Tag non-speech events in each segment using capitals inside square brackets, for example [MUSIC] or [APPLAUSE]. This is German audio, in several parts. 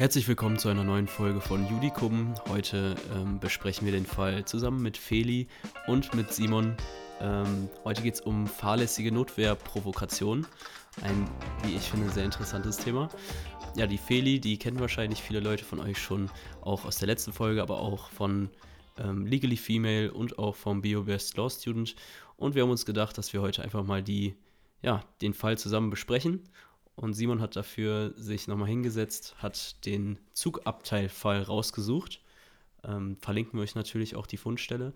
Herzlich willkommen zu einer neuen Folge von Judikum. Heute ähm, besprechen wir den Fall zusammen mit Feli und mit Simon. Ähm, heute geht es um fahrlässige Notwehrprovokation. Ein, wie ich finde, sehr interessantes Thema. Ja, die Feli, die kennen wahrscheinlich viele Leute von euch schon, auch aus der letzten Folge, aber auch von ähm, Legally Female und auch vom BioBest Law Student. Und wir haben uns gedacht, dass wir heute einfach mal die, ja, den Fall zusammen besprechen und Simon hat dafür sich nochmal hingesetzt, hat den Zugabteilfall rausgesucht. Ähm, verlinken wir euch natürlich auch die Fundstelle.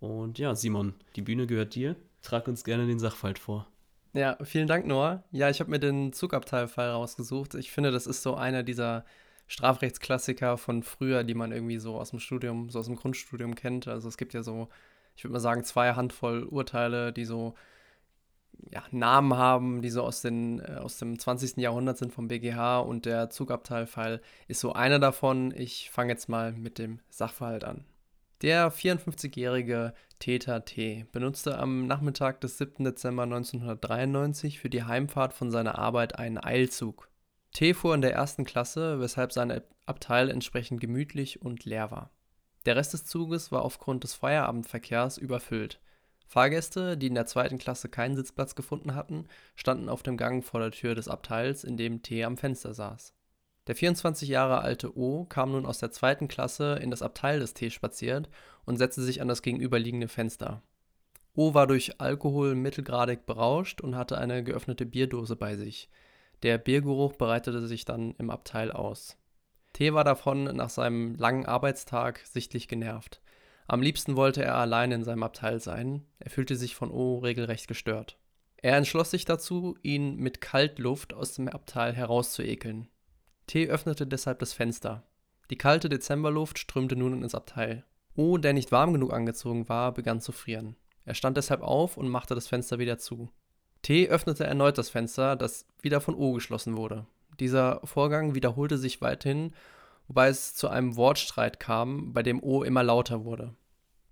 Und ja, Simon, die Bühne gehört dir. Trag uns gerne den Sachverhalt vor. Ja, vielen Dank, Noah. Ja, ich habe mir den Zugabteilfall rausgesucht. Ich finde, das ist so einer dieser Strafrechtsklassiker von früher, die man irgendwie so aus dem Studium, so aus dem Grundstudium kennt. Also es gibt ja so, ich würde mal sagen, zwei Handvoll Urteile, die so ja, Namen haben, die so aus, den, äh, aus dem 20. Jahrhundert sind vom BGH und der Zugabteilfall ist so einer davon. Ich fange jetzt mal mit dem Sachverhalt an. Der 54-jährige Täter T benutzte am Nachmittag des 7. Dezember 1993 für die Heimfahrt von seiner Arbeit einen Eilzug. T fuhr in der ersten Klasse, weshalb sein Abteil entsprechend gemütlich und leer war. Der Rest des Zuges war aufgrund des Feierabendverkehrs überfüllt. Fahrgäste, die in der zweiten Klasse keinen Sitzplatz gefunden hatten, standen auf dem Gang vor der Tür des Abteils, in dem T am Fenster saß. Der 24 Jahre alte O kam nun aus der zweiten Klasse in das Abteil des T spaziert und setzte sich an das gegenüberliegende Fenster. O war durch Alkohol mittelgradig berauscht und hatte eine geöffnete Bierdose bei sich. Der Biergeruch breitete sich dann im Abteil aus. T war davon nach seinem langen Arbeitstag sichtlich genervt. Am liebsten wollte er allein in seinem Abteil sein, er fühlte sich von O regelrecht gestört. Er entschloss sich dazu, ihn mit Kaltluft aus dem Abteil herauszuekeln. T öffnete deshalb das Fenster. Die kalte Dezemberluft strömte nun ins Abteil. O, der nicht warm genug angezogen war, begann zu frieren. Er stand deshalb auf und machte das Fenster wieder zu. T öffnete erneut das Fenster, das wieder von O geschlossen wurde. Dieser Vorgang wiederholte sich weiterhin wobei es zu einem Wortstreit kam, bei dem O immer lauter wurde.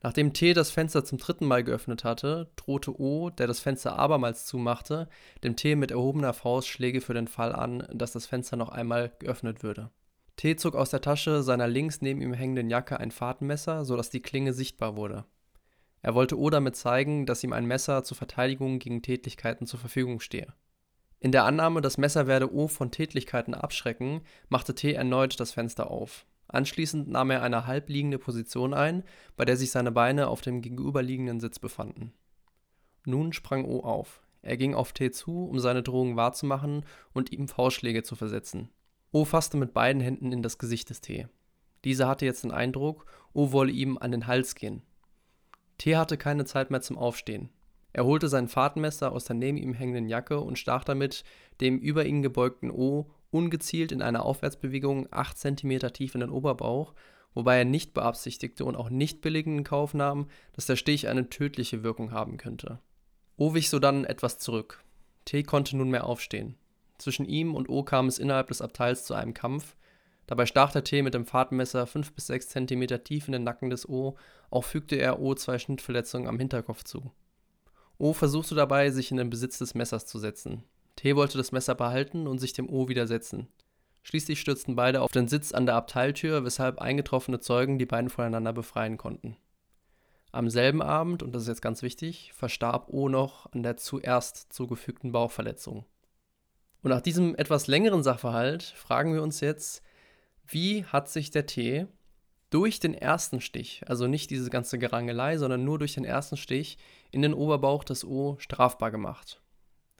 Nachdem T das Fenster zum dritten Mal geöffnet hatte, drohte O, der das Fenster abermals zumachte, dem T mit erhobener Faust Schläge für den Fall an, dass das Fenster noch einmal geöffnet würde. T zog aus der Tasche seiner links neben ihm hängenden Jacke ein Fahrtenmesser, sodass die Klinge sichtbar wurde. Er wollte O damit zeigen, dass ihm ein Messer zur Verteidigung gegen Tätlichkeiten zur Verfügung stehe. In der Annahme, das Messer werde O von Tätlichkeiten abschrecken, machte T erneut das Fenster auf. Anschließend nahm er eine halbliegende Position ein, bei der sich seine Beine auf dem gegenüberliegenden Sitz befanden. Nun sprang O auf. Er ging auf T zu, um seine Drohung wahrzumachen und ihm Faustschläge zu versetzen. O fasste mit beiden Händen in das Gesicht des T. Dieser hatte jetzt den Eindruck, O wolle ihm an den Hals gehen. T hatte keine Zeit mehr zum Aufstehen. Er holte sein Fahrtenmesser aus der neben ihm hängenden Jacke und stach damit dem über ihn gebeugten O ungezielt in einer Aufwärtsbewegung 8 cm tief in den Oberbauch, wobei er nicht beabsichtigte und auch nicht billigend in Kauf nahm, dass der Stich eine tödliche Wirkung haben könnte. O wich sodann etwas zurück. T konnte nunmehr aufstehen. Zwischen ihm und O kam es innerhalb des Abteils zu einem Kampf. Dabei stach der T mit dem Fahrtenmesser 5 bis 6 cm tief in den Nacken des O, auch fügte er O zwei Schnittverletzungen am Hinterkopf zu. O versuchte dabei, sich in den Besitz des Messers zu setzen. T wollte das Messer behalten und sich dem O widersetzen. Schließlich stürzten beide auf den Sitz an der Abteiltür, weshalb eingetroffene Zeugen die beiden voneinander befreien konnten. Am selben Abend, und das ist jetzt ganz wichtig, verstarb O noch an der zuerst zugefügten Bauchverletzung. Und nach diesem etwas längeren Sachverhalt fragen wir uns jetzt, wie hat sich der T durch den ersten Stich, also nicht diese ganze Gerangelei, sondern nur durch den ersten Stich in den Oberbauch des O strafbar gemacht.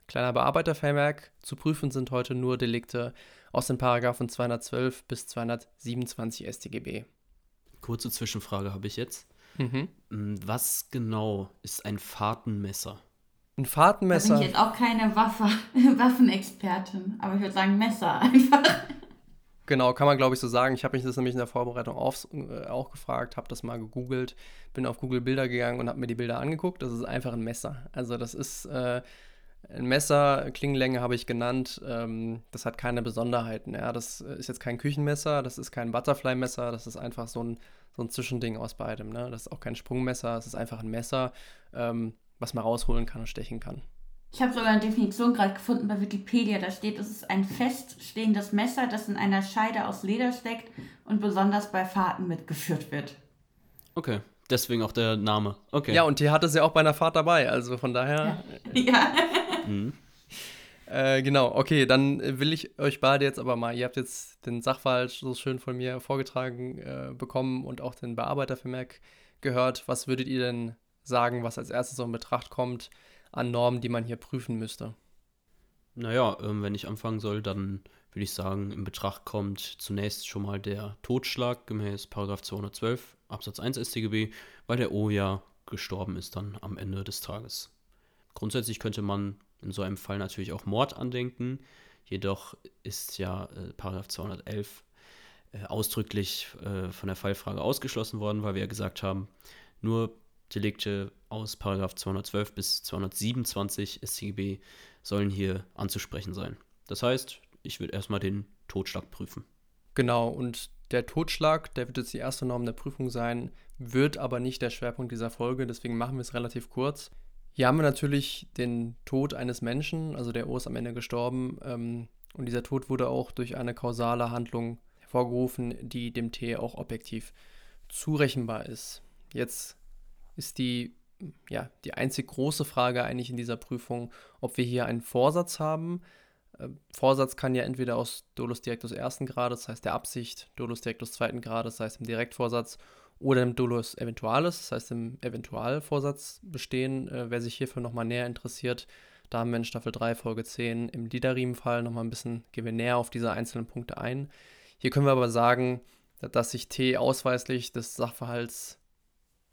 Kleiner Bearbeitervermerk, zu prüfen sind heute nur Delikte aus den Paragraphen 212 bis 227 StGB. Kurze Zwischenfrage habe ich jetzt. Mhm. Hm, was genau ist ein Fahrtenmesser? Ein Fahrtenmesser. Da bin ich jetzt auch keine Waffe, [LAUGHS] Waffenexpertin, aber ich würde sagen Messer einfach. Genau, kann man glaube ich so sagen. Ich habe mich das nämlich in der Vorbereitung auf, äh, auch gefragt, habe das mal gegoogelt, bin auf Google Bilder gegangen und habe mir die Bilder angeguckt. Das ist einfach ein Messer. Also das ist äh, ein Messer, Klingenlänge habe ich genannt. Ähm, das hat keine Besonderheiten. Ja. Das ist jetzt kein Küchenmesser, das ist kein Butterfly-Messer, das ist einfach so ein, so ein Zwischending aus beidem. Ne. Das ist auch kein Sprungmesser, es ist einfach ein Messer, ähm, was man rausholen kann und stechen kann. Ich habe sogar eine Definition gerade gefunden bei Wikipedia. Da steht, es ist ein feststehendes Messer, das in einer Scheide aus Leder steckt und besonders bei Fahrten mitgeführt wird. Okay, deswegen auch der Name. Okay. Ja, und die hatte sie auch bei einer Fahrt dabei, also von daher. Ja. [LAUGHS] ja. Mhm. Äh, genau, okay, dann will ich euch beide jetzt aber mal, ihr habt jetzt den Sachverhalt so schön von mir vorgetragen äh, bekommen und auch den Bearbeitervermerk gehört. Was würdet ihr denn sagen, was als erstes so in Betracht kommt an Normen, die man hier prüfen müsste? Naja, ähm, wenn ich anfangen soll, dann würde ich sagen, in Betracht kommt zunächst schon mal der Totschlag gemäß 212 Absatz 1 StGB, weil der O ja gestorben ist dann am Ende des Tages. Grundsätzlich könnte man in so einem Fall natürlich auch Mord andenken. Jedoch ist ja äh, Paragraph 211 äh, ausdrücklich äh, von der Fallfrage ausgeschlossen worden, weil wir ja gesagt haben, nur Delikte aus Paragraph 212 bis 227 StGB sollen hier anzusprechen sein. Das heißt, ich würde erstmal den Totschlag prüfen. Genau, und der Totschlag, der wird jetzt die erste Norm der Prüfung sein, wird aber nicht der Schwerpunkt dieser Folge, deswegen machen wir es relativ kurz. Hier haben wir natürlich den Tod eines Menschen, also der O ist am Ende gestorben. Ähm, und dieser Tod wurde auch durch eine kausale Handlung hervorgerufen, die dem T auch objektiv zurechenbar ist. Jetzt ist die, ja, die einzig große Frage eigentlich in dieser Prüfung, ob wir hier einen Vorsatz haben. Äh, Vorsatz kann ja entweder aus Dolus Directus ersten Grades, das heißt der Absicht, Dolus Directus zweiten Grades, das heißt im Direktvorsatz, oder im Dolus Eventualis, das heißt im Eventualvorsatz bestehen. Äh, wer sich hierfür nochmal näher interessiert, da haben wir in Staffel 3, Folge 10 im Didarim-Fall nochmal ein bisschen, gehen wir näher auf diese einzelnen Punkte ein. Hier können wir aber sagen, dass sich T ausweislich des Sachverhalts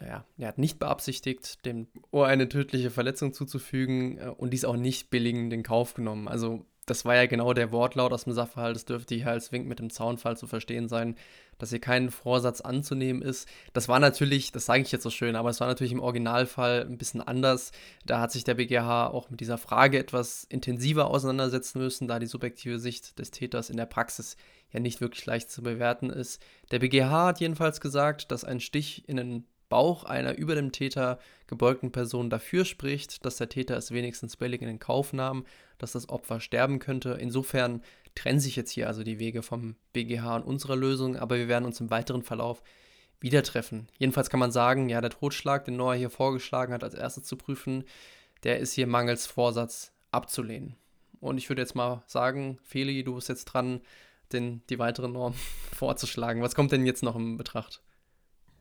ja, er hat nicht beabsichtigt, dem Ohr eine tödliche Verletzung zuzufügen äh, und dies auch nicht billigend in Kauf genommen. Also das war ja genau der Wortlaut aus dem Sachverhalt. Es dürfte hier als Wink mit dem Zaunfall zu verstehen sein, dass hier kein Vorsatz anzunehmen ist. Das war natürlich, das sage ich jetzt so schön, aber es war natürlich im Originalfall ein bisschen anders. Da hat sich der BGH auch mit dieser Frage etwas intensiver auseinandersetzen müssen, da die subjektive Sicht des Täters in der Praxis ja nicht wirklich leicht zu bewerten ist. Der BGH hat jedenfalls gesagt, dass ein Stich in den Bauch einer über dem Täter gebeugten Person dafür spricht, dass der Täter es wenigstens billig in den Kauf nahm, dass das Opfer sterben könnte. Insofern trennen sich jetzt hier also die Wege vom BGH und unserer Lösung, aber wir werden uns im weiteren Verlauf wieder treffen. Jedenfalls kann man sagen, ja, der Totschlag, den Noah hier vorgeschlagen hat, als erstes zu prüfen, der ist hier mangels Vorsatz abzulehnen. Und ich würde jetzt mal sagen, Feli, du bist jetzt dran, den, die weiteren Normen [LAUGHS] vorzuschlagen. Was kommt denn jetzt noch in Betracht?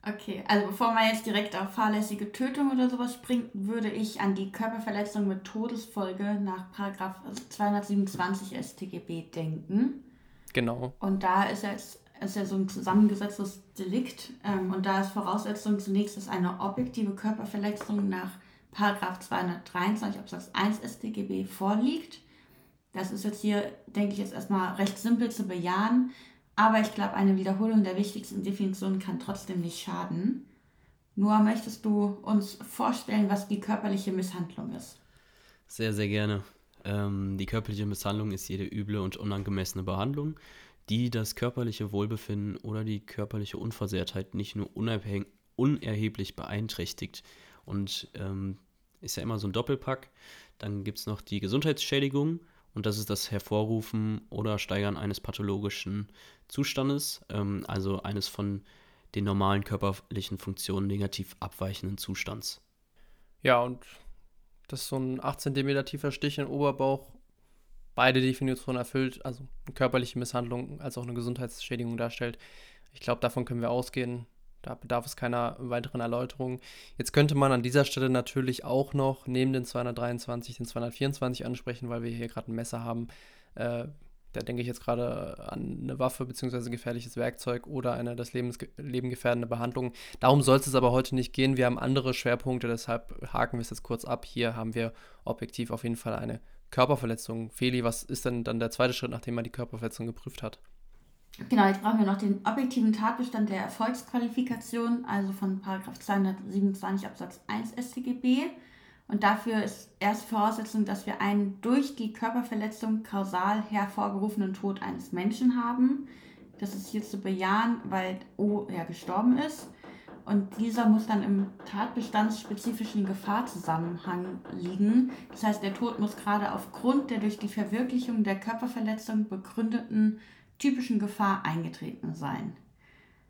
Okay, also bevor man jetzt direkt auf fahrlässige Tötung oder sowas springt, würde ich an die Körperverletzung mit Todesfolge nach Paragraph 227 StGB denken. Genau. Und da ist jetzt ist ja so ein zusammengesetztes Delikt ähm, und da ist Voraussetzung zunächst, dass eine objektive Körperverletzung nach Paragraph 223 Absatz 1 StGB vorliegt. Das ist jetzt hier, denke ich, jetzt erstmal recht simpel zu bejahen. Aber ich glaube, eine Wiederholung der wichtigsten Definitionen kann trotzdem nicht schaden. Nur möchtest du uns vorstellen, was die körperliche Misshandlung ist? Sehr, sehr gerne. Ähm, die körperliche Misshandlung ist jede üble und unangemessene Behandlung, die das körperliche Wohlbefinden oder die körperliche Unversehrtheit nicht nur unerheblich beeinträchtigt. Und ähm, ist ja immer so ein Doppelpack. Dann gibt es noch die Gesundheitsschädigung und das ist das Hervorrufen oder Steigern eines pathologischen Zustandes, ähm, also eines von den normalen körperlichen Funktionen negativ abweichenden Zustands. Ja, und das ist so ein 8 cm tiefer Stich den Oberbauch beide Definitionen erfüllt, also eine körperliche Misshandlung als auch eine Gesundheitsschädigung darstellt. Ich glaube, davon können wir ausgehen. Da bedarf es keiner weiteren Erläuterung. Jetzt könnte man an dieser Stelle natürlich auch noch neben den 223 den 224 ansprechen, weil wir hier gerade ein Messer haben. Äh, da denke ich jetzt gerade an eine Waffe bzw. gefährliches Werkzeug oder eine das Lebens Leben gefährdende Behandlung. Darum soll es aber heute nicht gehen. Wir haben andere Schwerpunkte, deshalb haken wir es jetzt kurz ab. Hier haben wir objektiv auf jeden Fall eine Körperverletzung. Feli, was ist denn dann der zweite Schritt, nachdem man die Körperverletzung geprüft hat? Genau, jetzt brauchen wir noch den objektiven Tatbestand der Erfolgsqualifikation, also von 227 Absatz 1 StGB. Und dafür ist erst Voraussetzung, dass wir einen durch die Körperverletzung kausal hervorgerufenen Tod eines Menschen haben. Das ist hier zu bejahen, weil O ja gestorben ist. und dieser muss dann im tatbestandsspezifischen Gefahrzusammenhang liegen. Das heißt, der Tod muss gerade aufgrund der durch die Verwirklichung der Körperverletzung begründeten typischen Gefahr eingetreten sein.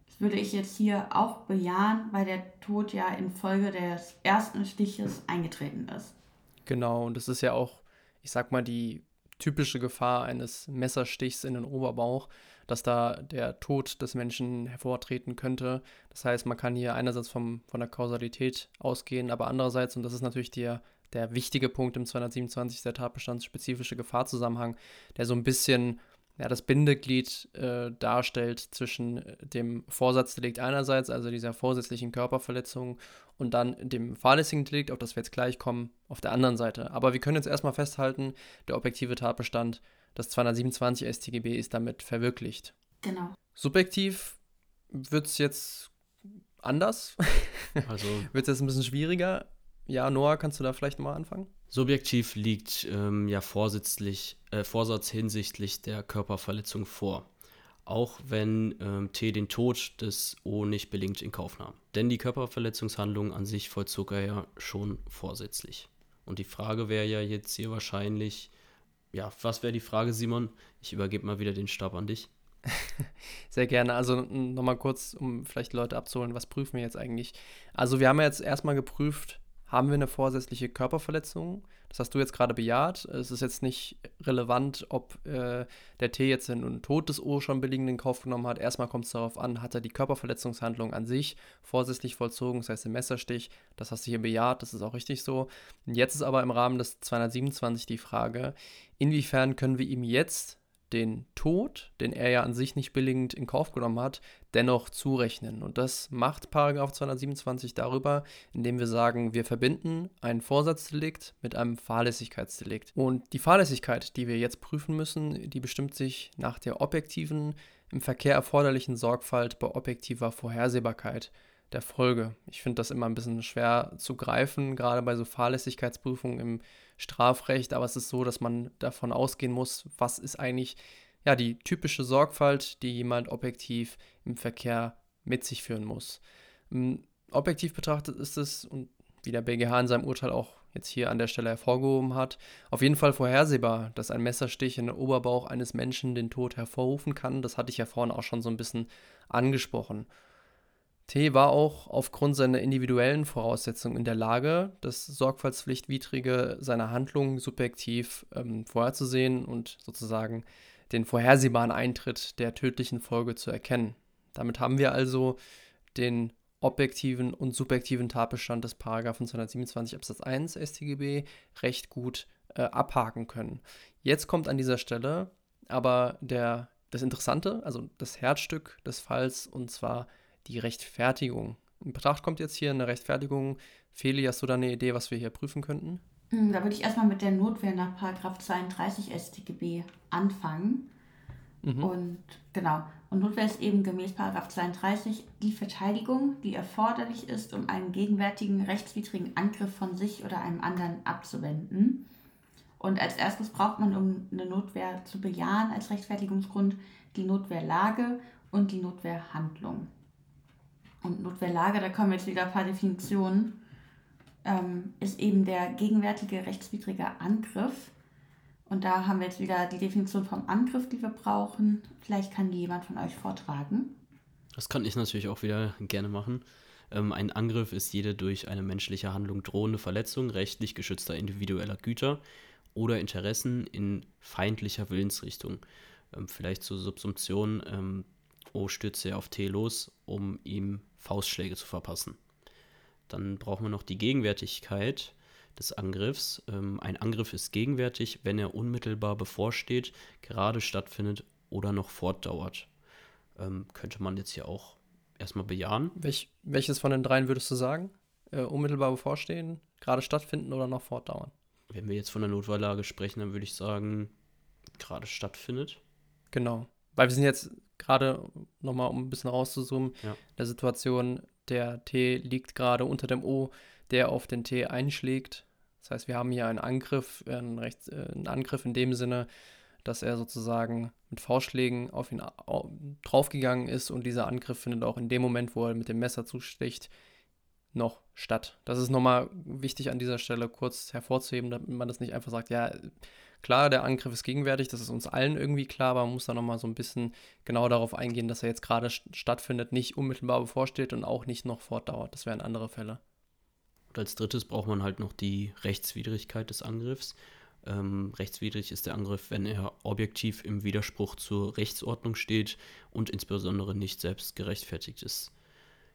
Das würde ich jetzt hier auch bejahen, weil der Tod ja infolge des ersten Stiches eingetreten ist. Genau, und das ist ja auch, ich sag mal, die typische Gefahr eines Messerstichs in den Oberbauch, dass da der Tod des Menschen hervortreten könnte. Das heißt, man kann hier einerseits vom, von der Kausalität ausgehen, aber andererseits, und das ist natürlich der, der wichtige Punkt im 227, der tatbestandsspezifische Gefahrzusammenhang, der so ein bisschen ja, das Bindeglied äh, darstellt zwischen äh, dem Vorsatzdelikt einerseits, also dieser vorsätzlichen Körperverletzung, und dann dem fahrlässigen Delikt, auf das wir jetzt gleich kommen, auf der anderen Seite. Aber wir können jetzt erstmal festhalten, der objektive Tatbestand, das 227 StGB ist damit verwirklicht. Genau. Subjektiv wird es jetzt anders. Also [LAUGHS] wird es jetzt ein bisschen schwieriger. Ja, Noah, kannst du da vielleicht mal anfangen? Subjektiv liegt ähm, ja vorsätzlich, äh, Vorsatz hinsichtlich der Körperverletzung vor. Auch wenn ähm, T den Tod des O nicht bedingt in Kauf nahm. Denn die Körperverletzungshandlung an sich vollzog er ja schon vorsätzlich. Und die Frage wäre ja jetzt hier wahrscheinlich, ja, was wäre die Frage, Simon? Ich übergebe mal wieder den Stab an dich. [LAUGHS] Sehr gerne. Also nochmal kurz, um vielleicht Leute abzuholen, was prüfen wir jetzt eigentlich? Also wir haben ja jetzt erstmal geprüft, haben wir eine vorsätzliche Körperverletzung. Das hast du jetzt gerade bejaht. Es ist jetzt nicht relevant, ob äh, der T jetzt einen Tod des O schon billigend in Kauf genommen hat. Erstmal kommt es darauf an, hat er die Körperverletzungshandlung an sich vorsätzlich vollzogen, das heißt den Messerstich. Das hast du hier bejaht, das ist auch richtig so. Jetzt ist aber im Rahmen des 227 die Frage, inwiefern können wir ihm jetzt den Tod, den er ja an sich nicht billigend in Kauf genommen hat, dennoch zurechnen. Und das macht Paragraph 227 darüber, indem wir sagen, wir verbinden ein Vorsatzdelikt mit einem Fahrlässigkeitsdelikt. Und die Fahrlässigkeit, die wir jetzt prüfen müssen, die bestimmt sich nach der objektiven, im Verkehr erforderlichen Sorgfalt bei objektiver Vorhersehbarkeit der Folge. Ich finde das immer ein bisschen schwer zu greifen, gerade bei so Fahrlässigkeitsprüfungen im Strafrecht, aber es ist so, dass man davon ausgehen muss, was ist eigentlich ja die typische Sorgfalt, die jemand objektiv im Verkehr mit sich führen muss. Hm, objektiv betrachtet ist es, und wie der BGH in seinem Urteil auch jetzt hier an der Stelle hervorgehoben hat, auf jeden Fall vorhersehbar, dass ein Messerstich in den Oberbauch eines Menschen den Tod hervorrufen kann. Das hatte ich ja vorhin auch schon so ein bisschen angesprochen. T war auch aufgrund seiner individuellen Voraussetzungen in der Lage, das Sorgfaltspflichtwidrige seiner Handlungen subjektiv ähm, vorherzusehen und sozusagen den vorhersehbaren Eintritt der tödlichen Folge zu erkennen. Damit haben wir also den objektiven und subjektiven Tatbestand des Paragraphen 227 Absatz 1 StGB recht gut äh, abhaken können. Jetzt kommt an dieser Stelle aber der, das Interessante, also das Herzstück des Falls, und zwar die Rechtfertigung. In Betracht kommt jetzt hier eine Rechtfertigung. Feli, hast du da eine Idee, was wir hier prüfen könnten? Hm, da würde ich erstmal mit der Notwehr nach 32 StGB anfangen. Mhm. Und genau, und Notwehr ist eben gemäß 32 die Verteidigung, die erforderlich ist, um einen gegenwärtigen rechtswidrigen Angriff von sich oder einem anderen abzuwenden. Und als erstes braucht man, um eine Notwehr zu bejahen, als Rechtfertigungsgrund die Notwehrlage und die Notwehrhandlung und Notwehrlage, da kommen jetzt wieder ein paar Definitionen, ähm, ist eben der gegenwärtige rechtswidrige Angriff. Und da haben wir jetzt wieder die Definition vom Angriff, die wir brauchen. Vielleicht kann die jemand von euch vortragen. Das kann ich natürlich auch wieder gerne machen. Ähm, ein Angriff ist jede durch eine menschliche Handlung drohende Verletzung rechtlich geschützter individueller Güter oder Interessen in feindlicher Willensrichtung. Ähm, vielleicht zur Subsumption. Ähm, O stürzt er auf T los, um ihm Faustschläge zu verpassen. Dann brauchen wir noch die Gegenwärtigkeit des Angriffs. Ähm, ein Angriff ist gegenwärtig, wenn er unmittelbar bevorsteht, gerade stattfindet oder noch fortdauert. Ähm, könnte man jetzt hier auch erstmal bejahen. Welch, welches von den dreien würdest du sagen? Äh, unmittelbar bevorstehen, gerade stattfinden oder noch fortdauern? Wenn wir jetzt von der Notfalllage sprechen, dann würde ich sagen, gerade stattfindet. Genau. Weil wir sind jetzt gerade nochmal, um ein bisschen rauszuzoomen, ja. der Situation, der T liegt gerade unter dem O, der auf den T einschlägt. Das heißt, wir haben hier einen Angriff, einen, Rechts, äh, einen Angriff in dem Sinne, dass er sozusagen mit Faustschlägen auf ihn draufgegangen ist und dieser Angriff findet auch in dem Moment, wo er mit dem Messer zusticht, noch statt. Das ist nochmal wichtig an dieser Stelle kurz hervorzuheben, damit man das nicht einfach sagt, ja, klar, der Angriff ist gegenwärtig, das ist uns allen irgendwie klar, aber man muss da nochmal so ein bisschen genau darauf eingehen, dass er jetzt gerade stattfindet, nicht unmittelbar bevorsteht und auch nicht noch fortdauert. Das wären andere Fälle. Und als drittes braucht man halt noch die Rechtswidrigkeit des Angriffs. Ähm, rechtswidrig ist der Angriff, wenn er objektiv im Widerspruch zur Rechtsordnung steht und insbesondere nicht selbst gerechtfertigt ist.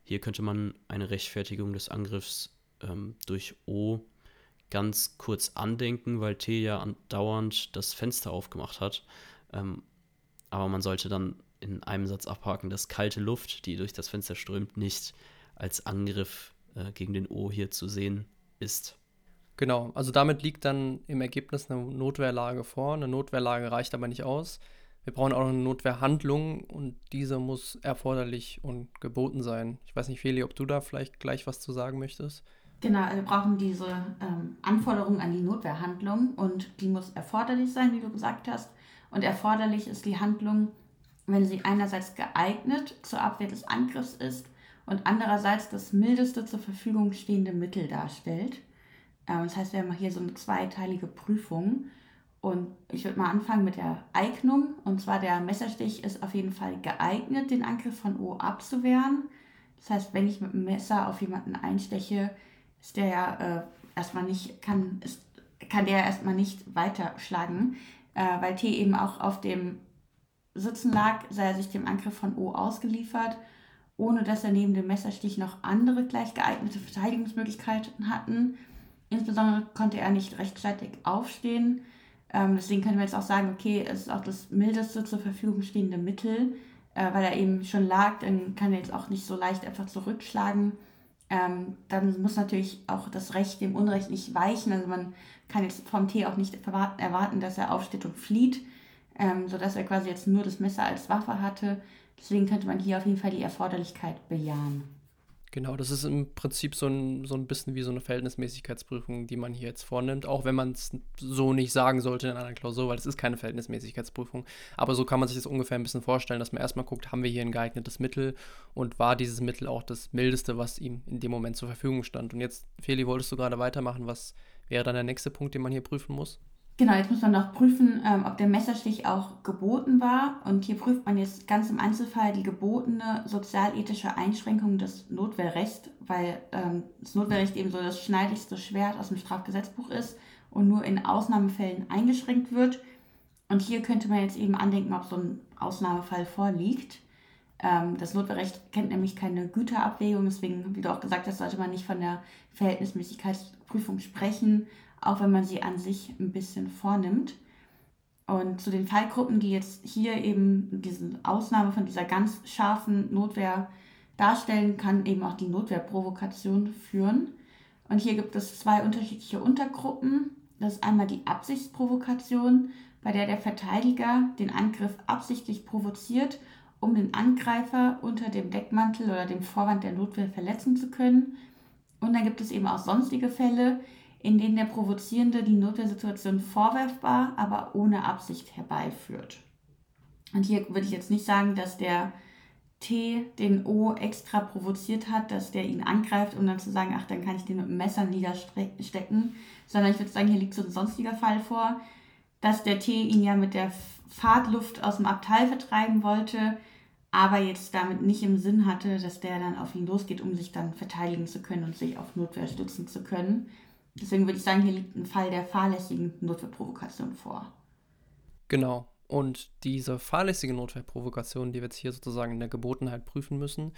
Hier könnte man eine Rechtfertigung des Angriffs ähm, durch O ganz kurz andenken, weil T ja andauernd das Fenster aufgemacht hat. Ähm, aber man sollte dann in einem Satz abhaken, dass kalte Luft, die durch das Fenster strömt, nicht als Angriff äh, gegen den O hier zu sehen ist. Genau, also damit liegt dann im Ergebnis eine Notwehrlage vor. Eine Notwehrlage reicht aber nicht aus. Wir brauchen auch eine Notwehrhandlung und diese muss erforderlich und geboten sein. Ich weiß nicht, Feli, ob du da vielleicht gleich was zu sagen möchtest. Genau, also wir brauchen diese ähm, Anforderung an die Notwehrhandlung und die muss erforderlich sein, wie du gesagt hast. Und erforderlich ist die Handlung, wenn sie einerseits geeignet zur Abwehr des Angriffs ist und andererseits das mildeste zur Verfügung stehende Mittel darstellt. Ähm, das heißt, wir haben hier so eine zweiteilige Prüfung. Und ich würde mal anfangen mit der Eignung. Und zwar der Messerstich ist auf jeden Fall geeignet, den Angriff von O abzuwehren. Das heißt, wenn ich mit dem Messer auf jemanden einsteche, ist der ja äh, erstmal nicht, kann, ist, kann der erstmal nicht weiterschlagen, äh, weil T eben auch auf dem Sitzen lag, sei er sich dem Angriff von O ausgeliefert, ohne dass er neben dem Messerstich noch andere gleich geeignete Verteidigungsmöglichkeiten hatten. Insbesondere konnte er nicht rechtzeitig aufstehen ähm, deswegen können wir jetzt auch sagen, okay, es ist auch das mildeste zur Verfügung stehende Mittel, äh, weil er eben schon lag, dann kann er jetzt auch nicht so leicht einfach zurückschlagen. Ähm, dann muss natürlich auch das Recht dem Unrecht nicht weichen. Also man kann jetzt vom T auch nicht erwarten, dass er aufsteht und flieht, ähm, sodass er quasi jetzt nur das Messer als Waffe hatte. Deswegen könnte man hier auf jeden Fall die Erforderlichkeit bejahen. Genau, das ist im Prinzip so ein, so ein bisschen wie so eine Verhältnismäßigkeitsprüfung, die man hier jetzt vornimmt, auch wenn man es so nicht sagen sollte in einer Klausur, weil es ist keine Verhältnismäßigkeitsprüfung. Aber so kann man sich das ungefähr ein bisschen vorstellen, dass man erstmal guckt, haben wir hier ein geeignetes Mittel und war dieses Mittel auch das mildeste, was ihm in dem Moment zur Verfügung stand. Und jetzt, Feli, wolltest du gerade weitermachen? Was wäre dann der nächste Punkt, den man hier prüfen muss? Genau, jetzt muss man noch prüfen, ähm, ob der Messerstich auch geboten war. Und hier prüft man jetzt ganz im Einzelfall die gebotene sozialethische Einschränkung des Notwehrrechts, weil ähm, das Notwehrrecht eben so das schneidigste Schwert aus dem Strafgesetzbuch ist und nur in Ausnahmefällen eingeschränkt wird. Und hier könnte man jetzt eben andenken, ob so ein Ausnahmefall vorliegt. Ähm, das Notwehrrecht kennt nämlich keine Güterabwägung, deswegen, wie du auch gesagt hast, sollte man nicht von der Verhältnismäßigkeitsprüfung sprechen auch wenn man sie an sich ein bisschen vornimmt. Und zu den Fallgruppen, die jetzt hier eben diese Ausnahme von dieser ganz scharfen Notwehr darstellen, kann eben auch die Notwehrprovokation führen. Und hier gibt es zwei unterschiedliche Untergruppen. Das ist einmal die Absichtsprovokation, bei der der Verteidiger den Angriff absichtlich provoziert, um den Angreifer unter dem Deckmantel oder dem Vorwand der Notwehr verletzen zu können. Und dann gibt es eben auch sonstige Fälle, in denen der Provozierende die Notwehrsituation vorwerfbar, aber ohne Absicht herbeiführt. Und hier würde ich jetzt nicht sagen, dass der T den O extra provoziert hat, dass der ihn angreift, um dann zu sagen, ach, dann kann ich den mit dem Messer niederstecken, sondern ich würde sagen, hier liegt so ein sonstiger Fall vor, dass der T ihn ja mit der Fahrtluft aus dem Abteil vertreiben wollte, aber jetzt damit nicht im Sinn hatte, dass der dann auf ihn losgeht, um sich dann verteidigen zu können und sich auf Notwehr stützen zu können. Deswegen würde ich sagen, hier liegt ein Fall der fahrlässigen Notwehrprovokation vor. Genau. Und diese fahrlässige Notwehrprovokation, die wir jetzt hier sozusagen in der Gebotenheit prüfen müssen,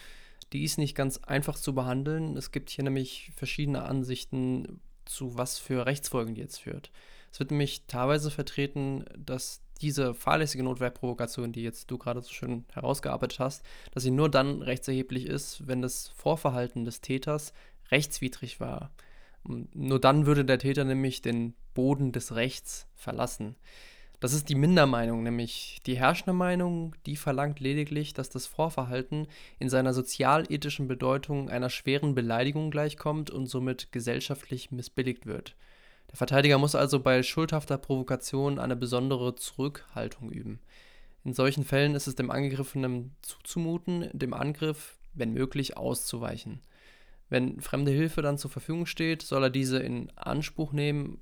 die ist nicht ganz einfach zu behandeln. Es gibt hier nämlich verschiedene Ansichten zu was für Rechtsfolgen die jetzt führt. Es wird nämlich teilweise vertreten, dass diese fahrlässige Notwehrprovokation, die jetzt du gerade so schön herausgearbeitet hast, dass sie nur dann rechtserheblich ist, wenn das Vorverhalten des Täters rechtswidrig war. Nur dann würde der Täter nämlich den Boden des Rechts verlassen. Das ist die Mindermeinung, nämlich die herrschende Meinung, die verlangt lediglich, dass das Vorverhalten in seiner sozialethischen Bedeutung einer schweren Beleidigung gleichkommt und somit gesellschaftlich missbilligt wird. Der Verteidiger muss also bei schuldhafter Provokation eine besondere Zurückhaltung üben. In solchen Fällen ist es dem Angegriffenen zuzumuten, dem Angriff, wenn möglich, auszuweichen. Wenn fremde Hilfe dann zur Verfügung steht, soll er diese in Anspruch nehmen.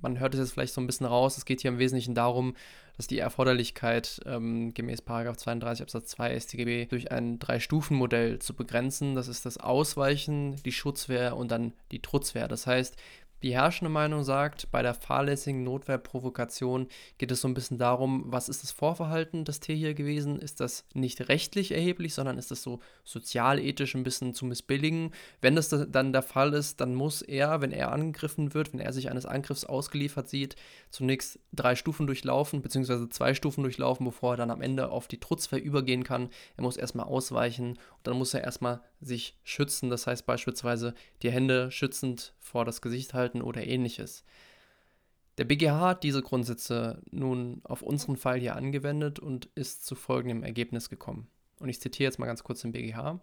Man hört es jetzt vielleicht so ein bisschen raus. Es geht hier im Wesentlichen darum, dass die Erforderlichkeit ähm, gemäß 32 Absatz 2 StGB durch ein Drei-Stufen-Modell zu begrenzen. Das ist das Ausweichen, die Schutzwehr und dann die Trutzwehr. Das heißt, die herrschende Meinung sagt, bei der fahrlässigen Notwehrprovokation geht es so ein bisschen darum, was ist das Vorverhalten des T hier gewesen? Ist das nicht rechtlich erheblich, sondern ist das so sozialethisch ein bisschen zu missbilligen? Wenn das dann der Fall ist, dann muss er, wenn er angegriffen wird, wenn er sich eines Angriffs ausgeliefert sieht, zunächst drei Stufen durchlaufen, beziehungsweise zwei Stufen durchlaufen, bevor er dann am Ende auf die Trutzwehr übergehen kann. Er muss erstmal ausweichen und dann muss er erstmal sich schützen, das heißt beispielsweise die Hände schützend vor das Gesicht halten oder ähnliches. Der BGH hat diese Grundsätze nun auf unseren Fall hier angewendet und ist zu folgendem Ergebnis gekommen. Und ich zitiere jetzt mal ganz kurz den BGH.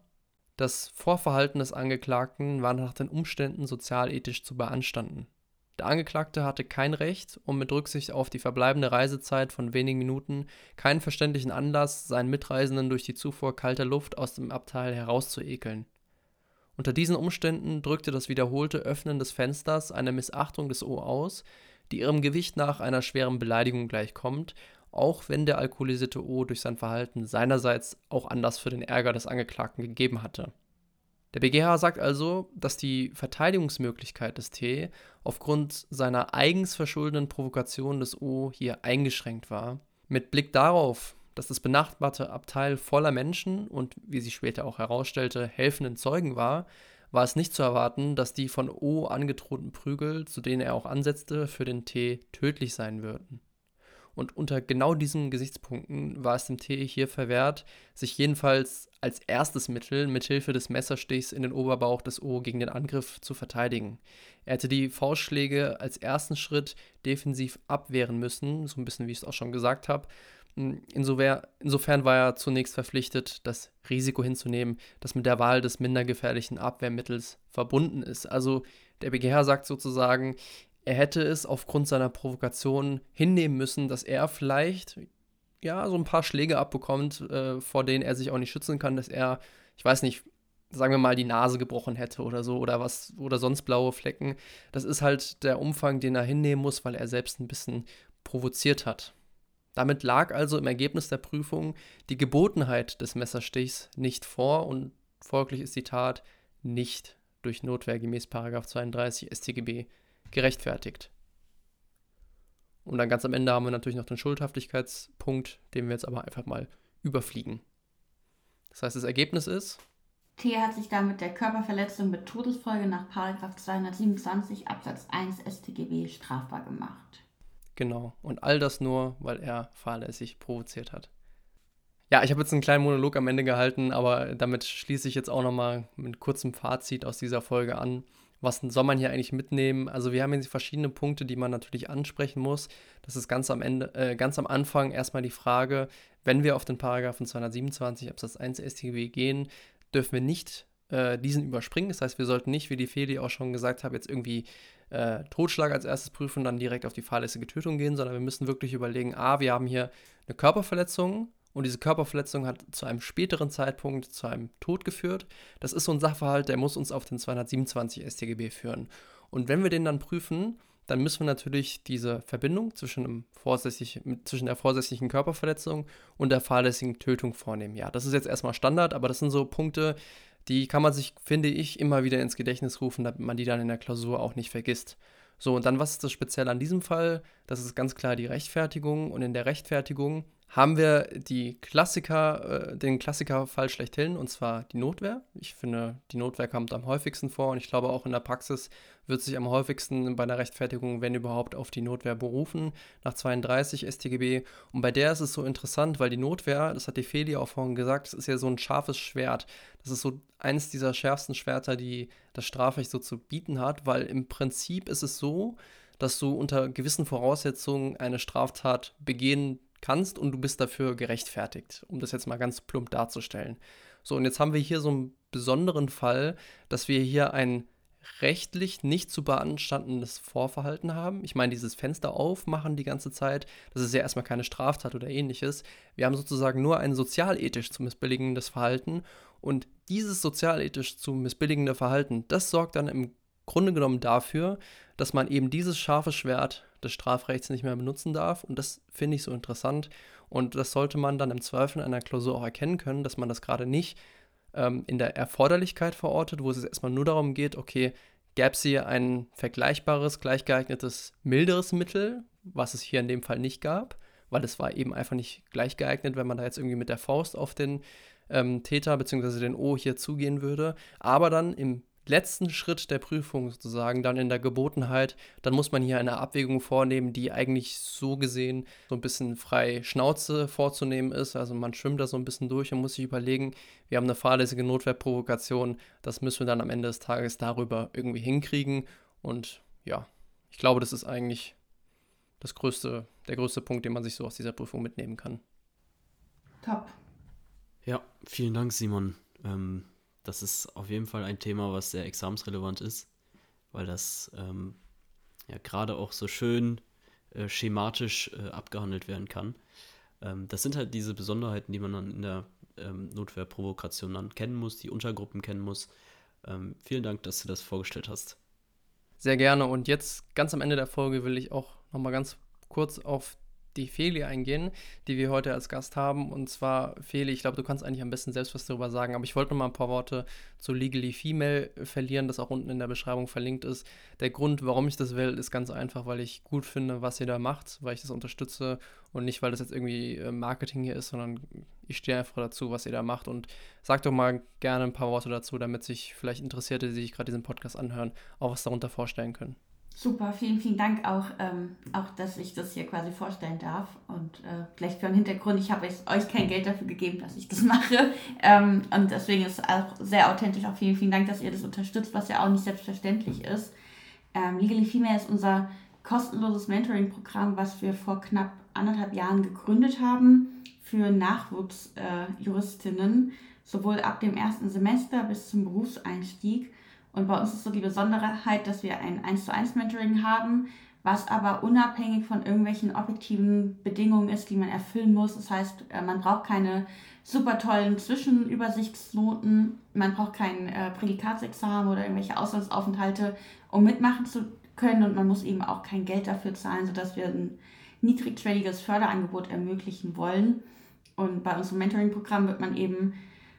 Das Vorverhalten des Angeklagten war nach den Umständen sozialethisch zu beanstanden. Der Angeklagte hatte kein Recht, um mit Rücksicht auf die verbleibende Reisezeit von wenigen Minuten keinen verständlichen Anlass, seinen Mitreisenden durch die Zufuhr kalter Luft aus dem Abteil herauszuekeln. Unter diesen Umständen drückte das wiederholte Öffnen des Fensters eine Missachtung des O aus, die ihrem Gewicht nach einer schweren Beleidigung gleichkommt, auch wenn der alkoholisierte O durch sein Verhalten seinerseits auch Anlass für den Ärger des Angeklagten gegeben hatte der BGH sagt also, dass die Verteidigungsmöglichkeit des T aufgrund seiner eigens verschuldeten Provokation des O hier eingeschränkt war. Mit Blick darauf, dass das benachbarte Abteil voller Menschen und, wie sich später auch herausstellte, helfenden Zeugen war, war es nicht zu erwarten, dass die von O angedrohten Prügel, zu denen er auch ansetzte, für den T tödlich sein würden. Und unter genau diesen Gesichtspunkten war es dem T hier verwehrt, sich jedenfalls als erstes Mittel mithilfe des Messerstichs in den Oberbauch des O gegen den Angriff zu verteidigen. Er hätte die Faustschläge als ersten Schritt defensiv abwehren müssen, so ein bisschen wie ich es auch schon gesagt habe. Insofern war er zunächst verpflichtet, das Risiko hinzunehmen, das mit der Wahl des minder gefährlichen Abwehrmittels verbunden ist. Also der BGH sagt sozusagen, er hätte es aufgrund seiner Provokation hinnehmen müssen, dass er vielleicht ja so ein paar Schläge abbekommt, äh, vor denen er sich auch nicht schützen kann, dass er, ich weiß nicht, sagen wir mal, die Nase gebrochen hätte oder so oder was oder sonst blaue Flecken. Das ist halt der Umfang, den er hinnehmen muss, weil er selbst ein bisschen provoziert hat. Damit lag also im Ergebnis der Prüfung die Gebotenheit des Messerstichs nicht vor und folglich ist die Tat nicht durch Notwehr gemäß 32 StGB gerechtfertigt. Und dann ganz am Ende haben wir natürlich noch den Schuldhaftigkeitspunkt, den wir jetzt aber einfach mal überfliegen. Das heißt, das Ergebnis ist. T hat sich damit der Körperverletzung mit Todesfolge nach 227 Absatz 1 StGB strafbar gemacht. Genau. Und all das nur, weil er fahrlässig provoziert hat. Ja, ich habe jetzt einen kleinen Monolog am Ende gehalten, aber damit schließe ich jetzt auch nochmal mit kurzem Fazit aus dieser Folge an was soll man hier eigentlich mitnehmen? Also wir haben hier verschiedene Punkte, die man natürlich ansprechen muss. Das ist ganz am Ende, äh, ganz am Anfang erstmal die Frage, wenn wir auf den Paragraphen 227 Absatz 1 StGB gehen, dürfen wir nicht äh, diesen überspringen. Das heißt, wir sollten nicht, wie die Feli auch schon gesagt hat, jetzt irgendwie äh, Totschlag als erstes prüfen und dann direkt auf die fahrlässige Tötung gehen, sondern wir müssen wirklich überlegen, a, wir haben hier eine Körperverletzung, und diese Körperverletzung hat zu einem späteren Zeitpunkt zu einem Tod geführt. Das ist so ein Sachverhalt, der muss uns auf den 227 StGB führen. Und wenn wir den dann prüfen, dann müssen wir natürlich diese Verbindung zwischen, zwischen der vorsätzlichen Körperverletzung und der fahrlässigen Tötung vornehmen. Ja, das ist jetzt erstmal Standard, aber das sind so Punkte, die kann man sich, finde ich, immer wieder ins Gedächtnis rufen, damit man die dann in der Klausur auch nicht vergisst. So, und dann, was ist das speziell an diesem Fall? Das ist ganz klar die Rechtfertigung. Und in der Rechtfertigung haben wir die Klassiker, äh, den Klassikerfall schlechthin, und zwar die Notwehr. Ich finde, die Notwehr kommt am häufigsten vor und ich glaube auch in der Praxis wird sich am häufigsten bei der Rechtfertigung, wenn überhaupt, auf die Notwehr berufen, nach 32 StGB. Und bei der ist es so interessant, weil die Notwehr, das hat die Feli auch vorhin gesagt, das ist ja so ein scharfes Schwert. Das ist so eines dieser schärfsten Schwerter, die das Strafrecht so zu bieten hat, weil im Prinzip ist es so, dass du unter gewissen Voraussetzungen eine Straftat begehen kannst und du bist dafür gerechtfertigt, um das jetzt mal ganz plump darzustellen. So, und jetzt haben wir hier so einen besonderen Fall, dass wir hier ein rechtlich nicht zu beanstandendes Vorverhalten haben. Ich meine, dieses Fenster aufmachen die ganze Zeit, das ist ja erstmal keine Straftat oder ähnliches. Wir haben sozusagen nur ein sozialethisch zu missbilligendes Verhalten und dieses sozialethisch zu missbilligende Verhalten, das sorgt dann im Grunde genommen dafür, dass man eben dieses scharfe Schwert des Strafrechts nicht mehr benutzen darf und das finde ich so interessant und das sollte man dann im Zweifel in einer Klausur auch erkennen können, dass man das gerade nicht ähm, in der Erforderlichkeit verortet, wo es erstmal nur darum geht, okay, gäbe es hier ein vergleichbares, gleichgeeignetes, milderes Mittel, was es hier in dem Fall nicht gab, weil es war eben einfach nicht gleich geeignet, wenn man da jetzt irgendwie mit der Faust auf den ähm, Täter bzw. den O hier zugehen würde. Aber dann im letzten Schritt der Prüfung sozusagen, dann in der Gebotenheit, dann muss man hier eine Abwägung vornehmen, die eigentlich so gesehen so ein bisschen frei Schnauze vorzunehmen ist. Also man schwimmt da so ein bisschen durch und muss sich überlegen, wir haben eine fahrlässige Notwehrprovokation, das müssen wir dann am Ende des Tages darüber irgendwie hinkriegen. Und ja, ich glaube, das ist eigentlich das größte, der größte Punkt, den man sich so aus dieser Prüfung mitnehmen kann. Top. Ja, vielen Dank, Simon. Ähm das ist auf jeden Fall ein Thema, was sehr examensrelevant ist, weil das ähm, ja gerade auch so schön äh, schematisch äh, abgehandelt werden kann. Ähm, das sind halt diese Besonderheiten, die man dann in der ähm, Notwehrprovokation dann kennen muss, die Untergruppen kennen muss. Ähm, vielen Dank, dass du das vorgestellt hast. Sehr gerne. Und jetzt ganz am Ende der Folge will ich auch nochmal ganz kurz auf die Feli eingehen, die wir heute als Gast haben. Und zwar, Feli, ich glaube, du kannst eigentlich am besten selbst was darüber sagen, aber ich wollte noch mal ein paar Worte zu Legally Female verlieren, das auch unten in der Beschreibung verlinkt ist. Der Grund, warum ich das will, ist ganz einfach, weil ich gut finde, was ihr da macht, weil ich das unterstütze und nicht, weil das jetzt irgendwie äh, Marketing hier ist, sondern ich stehe einfach dazu, was ihr da macht. Und sag doch mal gerne ein paar Worte dazu, damit sich vielleicht Interessierte, die sich gerade diesen Podcast anhören, auch was darunter vorstellen können. Super, vielen, vielen Dank auch, ähm, auch, dass ich das hier quasi vorstellen darf. Und äh, vielleicht für einen Hintergrund, ich habe euch kein Geld dafür gegeben, dass ich das [LAUGHS] mache. Ähm, und deswegen ist es auch sehr authentisch. Auch vielen, vielen Dank, dass ihr das unterstützt, was ja auch nicht selbstverständlich ist. Ähm, Legally Female ist unser kostenloses Mentoring-Programm, was wir vor knapp anderthalb Jahren gegründet haben für Nachwuchsjuristinnen, äh, sowohl ab dem ersten Semester bis zum Berufseinstieg. Und bei uns ist so die Besonderheit, dass wir ein 1 zu 1 Mentoring haben, was aber unabhängig von irgendwelchen objektiven Bedingungen ist, die man erfüllen muss. Das heißt, äh, man braucht keine super tollen Zwischenübersichtsnoten, man braucht kein äh, Prädikatsexamen oder irgendwelche Auslandsaufenthalte, um mitmachen zu können und man muss eben auch kein Geld dafür zahlen, sodass wir ein niedrigschwelliges Förderangebot ermöglichen wollen. Und bei unserem Mentoring-Programm wird man eben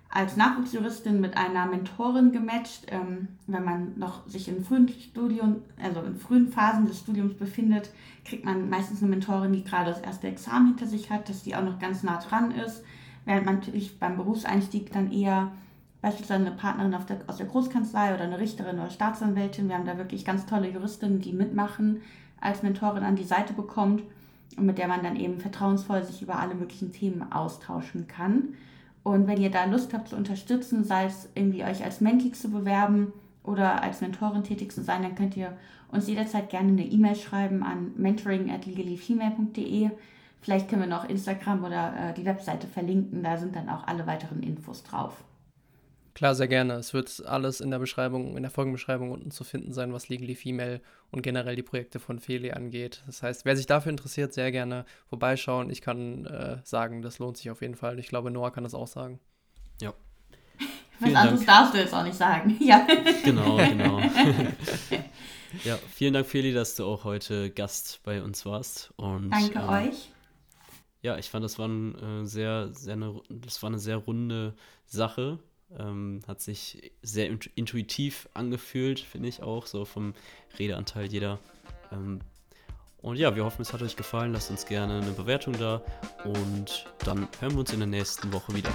als Nachwuchsjuristin mit einer Mentorin gematcht, ähm, wenn man noch sich in frühen Studium, also in frühen Phasen des Studiums befindet, kriegt man meistens eine Mentorin, die gerade das erste Examen hinter sich hat, dass die auch noch ganz nah dran ist, während man natürlich beim Berufseinstieg dann eher beispielsweise eine Partnerin der, aus der Großkanzlei oder eine Richterin oder Staatsanwältin, wir haben da wirklich ganz tolle Juristinnen, die mitmachen, als Mentorin an die Seite bekommt und mit der man dann eben vertrauensvoll sich über alle möglichen Themen austauschen kann. Und wenn ihr da Lust habt zu unterstützen, sei es irgendwie euch als Menti zu bewerben oder als Mentorin tätig zu sein, dann könnt ihr uns jederzeit gerne eine E-Mail schreiben an mentoring at legallyfemale.de. Vielleicht können wir noch Instagram oder äh, die Webseite verlinken, da sind dann auch alle weiteren Infos drauf. Klar, sehr gerne. Es wird alles in der Beschreibung, in der Folgenbeschreibung unten zu finden sein, was Legally Female und generell die Projekte von Feli angeht. Das heißt, wer sich dafür interessiert, sehr gerne vorbeischauen. Ich kann äh, sagen, das lohnt sich auf jeden Fall. Ich glaube, Noah kann das auch sagen. Ja. [LAUGHS] Was anderes darfst du jetzt auch nicht sagen. [LAUGHS] Ja. Genau, genau. [LAUGHS] ja, vielen Dank, Feli, dass du auch heute Gast bei uns warst. Und, Danke äh, euch. Ja, ich fand, das war, ein, äh, sehr, sehr eine, das war eine sehr runde Sache ähm, hat sich sehr intuitiv angefühlt, finde ich auch, so vom Redeanteil jeder. Ähm, und ja, wir hoffen, es hat euch gefallen. Lasst uns gerne eine Bewertung da und dann hören wir uns in der nächsten Woche wieder.